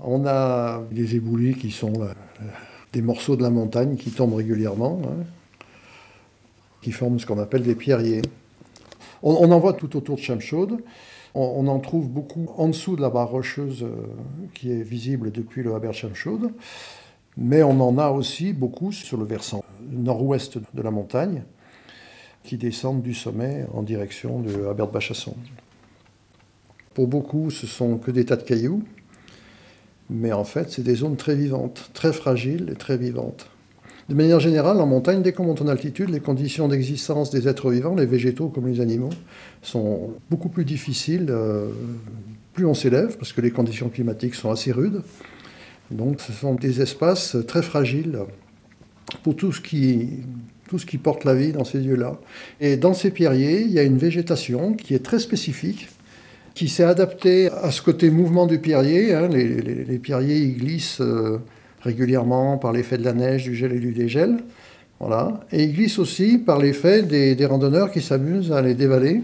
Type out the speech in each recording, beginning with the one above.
On a des éboulis qui sont euh, des morceaux de la montagne qui tombent régulièrement, hein, qui forment ce qu'on appelle des pierriers. On, en voit tout autour de Chamchaude. On, en trouve beaucoup en dessous de la barre rocheuse euh, qui est visible depuis le Haber Chamchaude. Mais on en a aussi beaucoup sur le versant nord-ouest de la montagne qui descendent du sommet en direction de Haber de Bachasson. Pour beaucoup, ce sont que des tas de cailloux, mais en fait, c'est des zones très vivantes, très fragiles et très vivantes. De manière générale, en montagne, dès qu'on monte en altitude, les conditions d'existence des êtres vivants, les végétaux comme les animaux, sont beaucoup plus difficiles euh, plus on s'élève, parce que les conditions climatiques sont assez rudes. Donc ce sont des espaces très fragiles pour tout ce qui, tout ce qui porte la vie dans ces lieux-là. Et dans ces pierriers, il y a une végétation qui est très spécifique, qui s'est adaptée à ce côté mouvement du pierrier. Hein. Les, pierriers ils glissent euh, régulièrement par l'effet de la neige, du gel et du dégel. Voilà. Et ils glissent aussi par l'effet des, randonneurs qui s'amusent à les dévaler.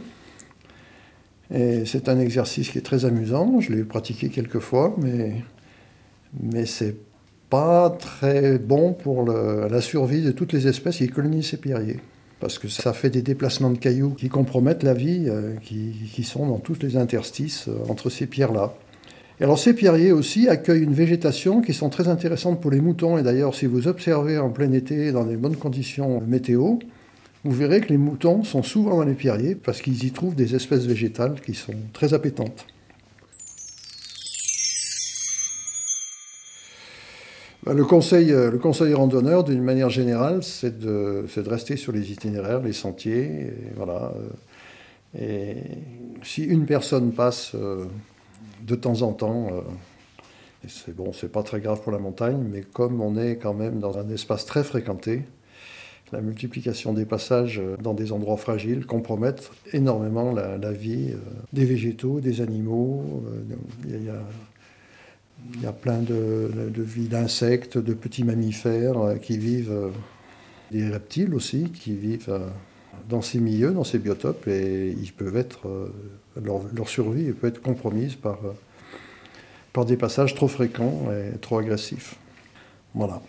C'est un exercice qui est très amusant. Je l'ai pratiqué quelques fois, mais, mais c'est pas très bon pour la survie de toutes les espèces qui colonisent ces pierriers. Parce que ça fait des déplacements de cailloux qui compromettent la vie, euh, qui, sont dans tous les interstices euh, entre ces pierres-là. Et alors ces pierriers aussi accueillent une végétation qui sont très intéressantes pour les moutons. Et d'ailleurs, si vous observez en plein été dans des bonnes conditions météo, vous verrez que les moutons sont souvent dans les pierriers parce qu'ils y trouvent des espèces végétales qui sont très appétantes. Le conseil, euh, le conseil randonneur, d'une manière générale, c'est de, de, rester sur les itinéraires, les sentiers. Et voilà. Euh, et si une personne passe euh, de temps en temps, c'est bon, c'est pas très grave pour la montagne, mais comme on est quand même dans un espace très fréquenté, la multiplication des passages dans des endroits fragiles compromettent énormément la, vie des végétaux, des animaux. Il y a plein de, de vie d'insectes, de petits mammifères euh, qui vivent, euh, des reptiles aussi, qui vivent euh, dans ces milieux, dans ces biotopes, et ils peuvent être, leur, leur survie peut être compromise par, par des passages trop fréquents et trop agressifs. Voilà.